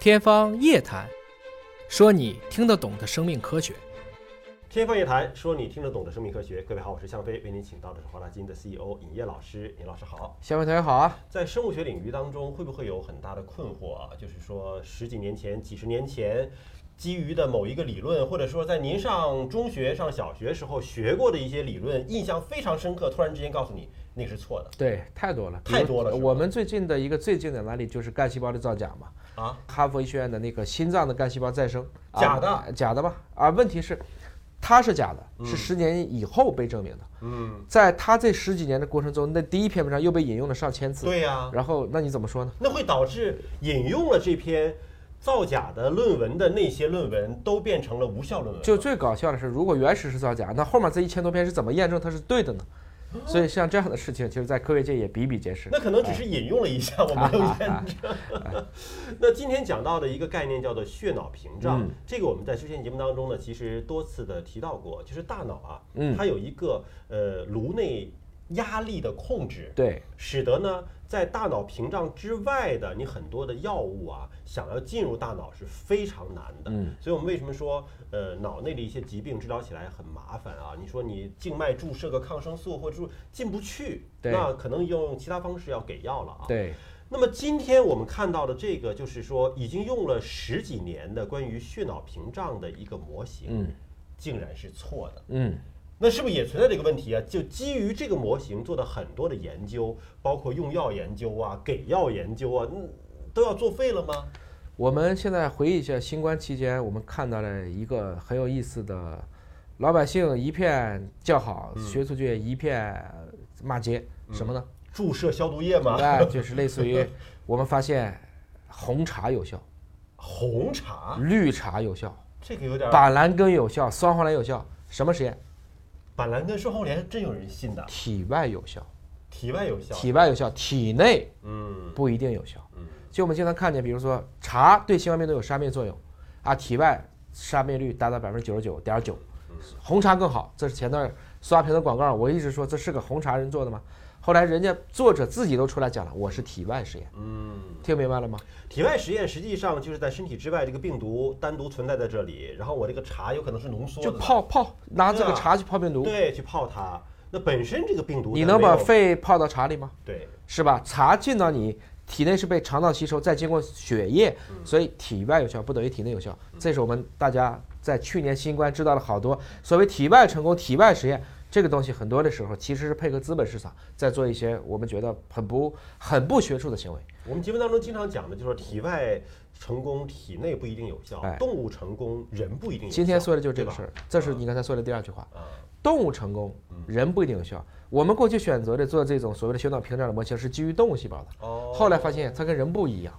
天方夜谭，说你听得懂的生命科学。天方夜谭，说你听得懂的生命科学。各位好，我是向飞，为您请到的是华大基因的 CEO 尹烨老师。尹老师好。向飞同学好啊。在生物学领域当中，会不会有很大的困惑啊？就是说，十几年前、几十年前，基于的某一个理论，或者说在您上中学、上小学时候学过的一些理论，印象非常深刻，突然之间告诉你那个是错的。对，太多了，太多了。我们最近的一个最经典的案例就是干细胞的造假嘛。啊，哈佛医学院的那个心脏的干细胞再生，假的，假的吧？啊，问题是。它是假的，是十年以后被证明的。嗯，在他这十几年的过程中，那第一篇文章又被引用了上千次。对呀。然后那你怎么说呢？那会导致引用了这篇造假的论文的那些论文都变成了无效论文。就最搞笑的是，如果原始是造假，那后面这一千多篇是怎么验证它是对的呢？所以像这样的事情，其实，在科学界也比比皆是。那可能只是引用了一下，我没有 验证。那今天讲到的一个概念叫做血脑屏障，这个我们在之前节目当中呢，其实多次的提到过，就是大脑啊，它有一个呃颅内。压力的控制，对，使得呢，在大脑屏障之外的你很多的药物啊，想要进入大脑是非常难的。嗯，所以我们为什么说，呃，脑内的一些疾病治疗起来很麻烦啊？你说你静脉注射个抗生素或者进不去，那可能用其他方式要给药了啊。对。那么今天我们看到的这个，就是说已经用了十几年的关于血脑屏障的一个模型，嗯，竟然是错的。嗯。那是不是也存在这个问题啊？就基于这个模型做的很多的研究，包括用药研究啊、给药研究啊，嗯，都要作废了吗？我们现在回忆一下新冠期间，我们看到了一个很有意思的，老百姓一片叫好，学术界一片骂街，什么呢？注射消毒液吗？对，就是类似于我们发现红茶有效，红茶、绿茶有效，这个有点板蓝根有效，双黄连有效，什么实验？板蓝根、双黄连真有人信的？体外有效，体外有效，体外有效，体内嗯不一定有效。嗯，就我们经常看见，比如说茶对新冠病毒有杀灭作用，啊，体外杀灭率达到百分之九十九点九，红茶更好。这是前段刷屏的广告，我一直说这是个红茶人做的吗？后来人家作者自己都出来讲了，我是体外实验。嗯，听明白了吗？体外实验实际上就是在身体之外，这个病毒单独存在在这里，然后我这个茶有可能是浓缩的，就泡泡拿这个茶去泡病毒，对，去泡它。那本身这个病毒，你能把肺泡到茶里吗？对，是吧？茶进到你体内是被肠道吸收，再经过血液，所以体外有效不等于体内有效。这是我们大家在去年新冠知道了好多所谓体外成功、体外实验。这个东西很多的时候其实是配合资本市场在做一些我们觉得很不很不学术的行为。我们节目当中经常讲的就是体外成功，体内不一定有效。动物成功，人不一定有效。今天说的就是这个事儿，这是你刚才说的第二句话。动物成功，人不一定有效。我们过去选择的做这种所谓的血脑屏障的模型是基于动物细胞的。哦。后来发现它跟人不一样。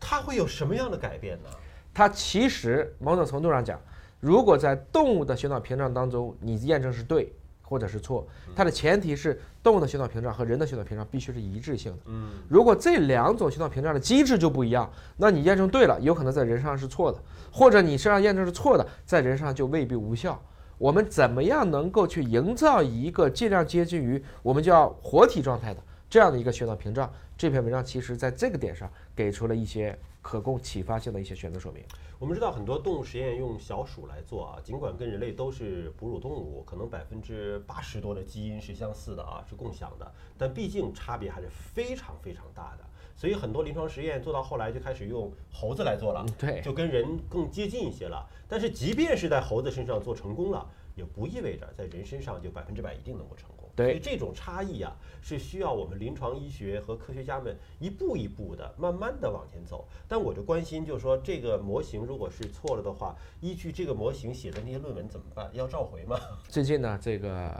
它会有什么样的改变呢？它其实某种程度上讲。如果在动物的血脑屏障当中，你验证是对或者是错，它的前提是动物的血脑屏障和人的血脑屏障必须是一致性的。嗯，如果这两种血脑屏障的机制就不一样，那你验证对了，有可能在人上是错的；或者你身上验证是错的，在人上就未必无效。我们怎么样能够去营造一个尽量接近于我们叫活体状态的这样的一个血脑屏障？这篇文章其实在这个点上给出了一些。可供启发性的一些选择说明。我们知道很多动物实验用小鼠来做啊，尽管跟人类都是哺乳动物，可能百分之八十多的基因是相似的啊，是共享的，但毕竟差别还是非常非常大的。所以很多临床实验做到后来就开始用猴子来做了，对，就跟人更接近一些了。但是即便是在猴子身上做成功了，也不意味着在人身上就百分之百一定能够成功。对所以这种差异啊，是需要我们临床医学和科学家们一步一步的、慢慢的往前走。但我就关心，就是说这个模型如果是错了的话，依据这个模型写的那些论文怎么办？要召回吗？最近呢，这个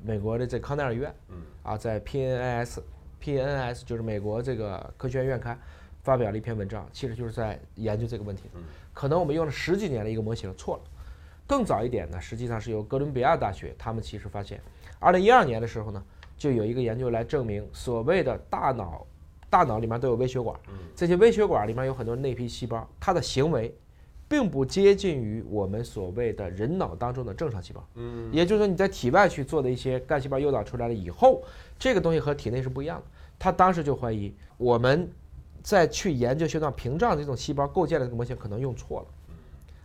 美国的这康奈尔医院，嗯，啊，在 PNAS，PNAS 就是美国这个科学院院刊发表了一篇文章，其实就是在研究这个问题。嗯，可能我们用了十几年的一个模型错了。更早一点呢，实际上是由哥伦比亚大学，他们其实发现。二零一二年的时候呢，就有一个研究来证明，所谓的大脑，大脑里面都有微血管，这些微血管里面有很多内皮细胞，它的行为，并不接近于我们所谓的人脑当中的正常细胞。嗯，也就是说你在体外去做的一些干细胞诱导出来了以后，这个东西和体内是不一样的。他当时就怀疑，我们在去研究血管屏障这种细胞构建的这个模型可能用错了，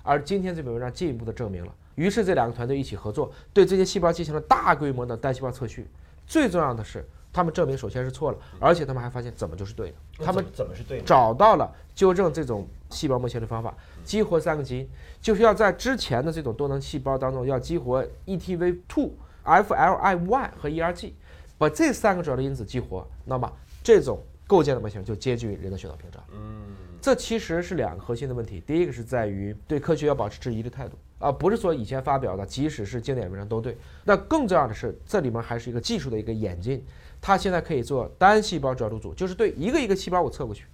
而今天这篇文章进一步的证明了。于是这两个团队一起合作，对这些细胞进行了大规模的单细胞测序。最重要的是，他们证明首先是错了，而且他们还发现怎么就是对的。他们怎么是对的？找到了纠正这种细胞模型的方法，激活三个基因，就是要在之前的这种多能细胞当中要激活 ETV2、FLI1 和 ERG，把这三个主要的因子激活，那么这种构建的模型就接近于人的血脑屏障。嗯，这其实是两个核心的问题。第一个是在于对科学要保持质疑的态度，而不是说以前发表的，即使是经典文章都对。那更重要的是，这里面还是一个技术的一个演进。它现在可以做单细胞转录组，就是对一个一个细胞我测过去，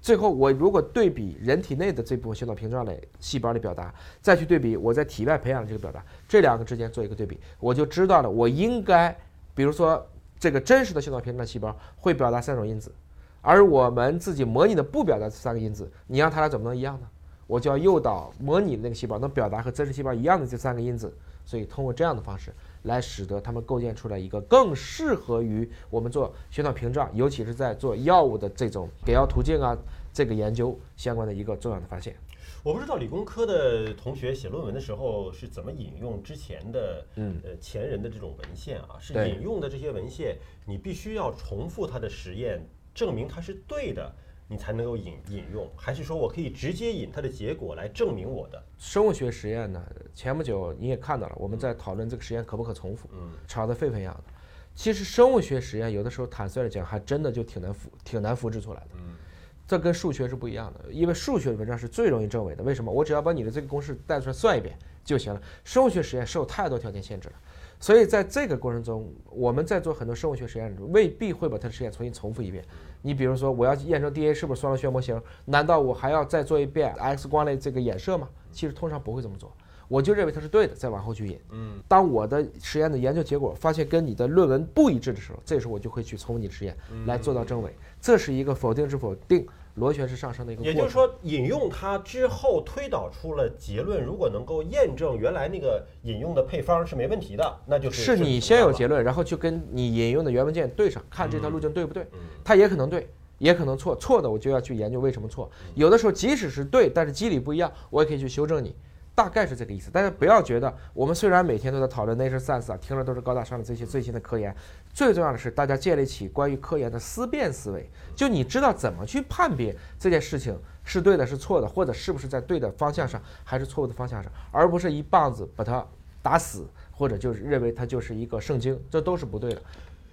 最后我如果对比人体内的这部分血脑屏障类细胞的表达，再去对比我在体外培养的这个表达，这两个之间做一个对比，我就知道了我应该，比如说这个真实的血脑屏障细胞会表达三种因子。而我们自己模拟的不表达这三个因子，你让它俩怎么能一样呢？我就要诱导模拟的那个细胞能表达和真实细胞一样的这三个因子，所以通过这样的方式来使得它们构建出来一个更适合于我们做血管屏障，尤其是在做药物的这种给药途径啊这个研究相关的一个重要的发现。我不知道理工科的同学写论文的时候是怎么引用之前的，嗯呃前人的这种文献啊，是引用的这些文献，你必须要重复他的实验。证明它是对的，你才能够引引用，还是说我可以直接引它的结果来证明我的？生物学实验呢，前不久你也看到了，我们在讨论这个实验可不可重复，嗯，吵得沸沸扬扬的。其实生物学实验有的时候坦率的讲，还真的就挺难复挺难复制出来的。嗯，这跟数学是不一样的，因为数学的文章是最容易证伪的。为什么？我只要把你的这个公式带出来算一遍就行了。生物学实验受太多条件限制了。所以在这个过程中，我们在做很多生物学实验的时候，未必会把它的实验重新重复一遍。你比如说，我要验证 DNA 是不是双螺旋模型，难道我还要再做一遍 X 光类这个衍射吗？其实通常不会这么做。我就认为它是对的，再往后去引。嗯，当我的实验的研究结果发现跟你的论文不一致的时候，这时候我就会去重复你的实验来做到证伪。这是一个否定之否定，螺旋式上升的一个过程。也就是说，引用它之后推导出了结论，如果能够验证原来那个引用的配方是没问题的，那就是是你先有结论，然后去跟你引用的原文件对上，看这条路径对不对。嗯它也可能对，也可能错，错的我就要去研究为什么错。有的时候即使是对，但是机理不一样，我也可以去修正你。大概是这个意思，大家不要觉得我们虽然每天都在讨论 Nature Science 啊，听着都是高大上的这些最新的科研，最重要的是大家建立起关于科研的思辨思维，就你知道怎么去判别这件事情是对的是错的，或者是不是在对的方向上还是错误的方向上，而不是一棒子把它打死，或者就是认为它就是一个圣经，这都是不对的。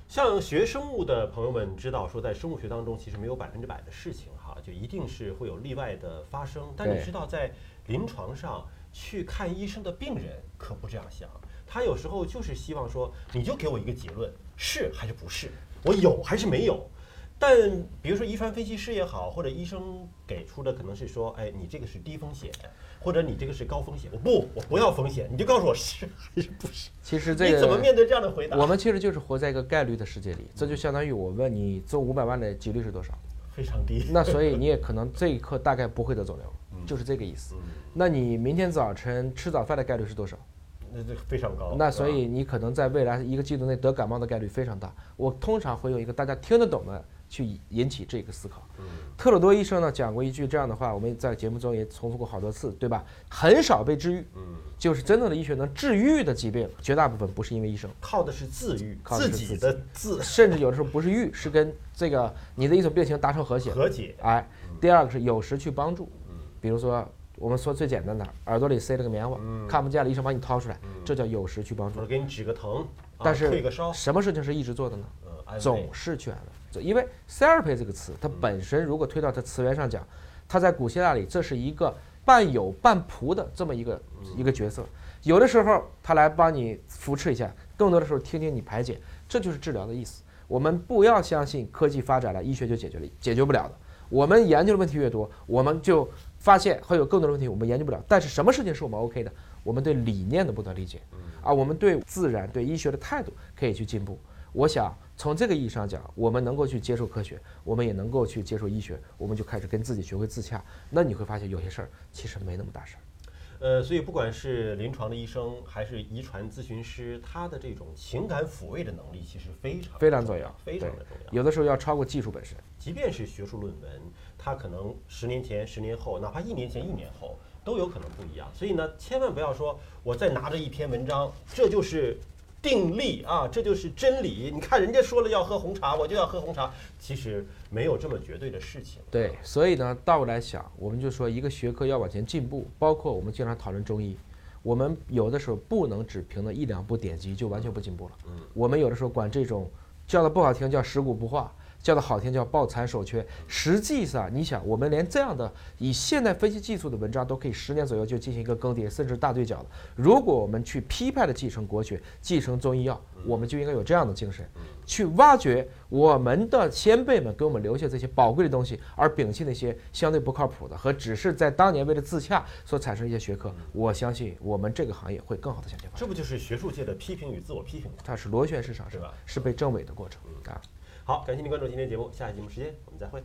像学生物的朋友们知道，说在生物学当中其实没有百分之百的事情哈，就一定是会有例外的发生。但你知道，在临床上去看医生的病人可不这样想，他有时候就是希望说，你就给我一个结论，是还是不是，我有还是没有。但比如说遗传分析师也好，或者医生给出的可能是说，哎，你这个是低风险，或者你这个是高风险。我不，我不要风险，你就告诉我是还是不是。其实这你怎么面对这样的回答？我们其实就是活在一个概率的世界里，这就相当于我问你中五百万的几率是多少，非常低。那所以你也可能这一刻大概不会得肿瘤，就是这个意思。那你明天早晨吃早饭的概率是多少？那这非常高。那所以你可能在未来一个季度内得感冒的概率非常大。我通常会用一个大家听得懂的去引起这个思考。特鲁多医生呢讲过一句这样的话，我们在节目中也重复过好多次，对吧？很少被治愈，嗯，就是真正的医学能治愈的疾病，绝大部分不是因为医生，靠的是自愈，靠的是自己的自甚至有的时候不是愈，是跟这个你的一种病情达成和谐。和解。哎，第二个是有时去帮助嗯，比如说我们说最简单的，耳朵里塞了个棉花，嗯看不见了，医生帮你掏出来，这叫有时去帮助我。给你止个疼，啊但是什么事情是一直做的呢？总是去安慰。因为 therapy 这个词，它本身如果推到它词源上讲，它在古希腊里这是一个半有半仆的这么一个一个角色。有的时候他来帮你扶持一下，更多的时候听听你排解，这就是治疗的意思。我们不要相信科技发展了，医学就解决了，解决不了的。我们研究的问题越多，我们就发现会有更多的问题我们研究不了。但是什么事情是我们 OK 的？我们对理念的不断理解，啊，我们对自然、对医学的态度可以去进步。我想从这个意义上讲，我们能够去接受科学，我们也能够去接受医学，我们就开始跟自己学会自洽。那你会发现有些事儿其实没那么大事儿。呃，所以不管是临床的医生还是遗传咨询师，他的这种情感抚慰的能力其实非常非常重要，非常的重要。有的时候要超过技术本身。即便是学术论文，它可能十年前、十年后，哪怕一年前、一年后，都有可能不一样。所以呢，千万不要说我再拿着一篇文章，这就是定力啊，这就是真理。你看人家说了要喝红茶，我就要喝红茶。其实没有这么绝对的事情。对，所以呢，倒过来想，我们就说一个学科要往前进步，包括我们经常讨论中医，我们有的时候不能只凭那一两部典籍就完全不进步了。嗯，我们有的时候管这种叫的不好听叫食古不化。叫的好听叫抱残守缺，实际上你想，我们连这样的以现代分析技术的文章都可以十年左右就进行一个更迭，甚至大对角了。如果我们去批判的继承国学、继承中医药，我们就应该有这样的精神，去挖掘我们的先辈们给我们留下这些宝贵的东西，而摒弃那些相对不靠谱的和只是在当年为了自洽所产生一些学科。我相信我们这个行业会更好的向前发展。这不就是学术界的批评与自我批评吗？它是螺旋式上升是吧，是被证伪的过程啊。好，感谢您关注今天节目，下期节目时间我们再会。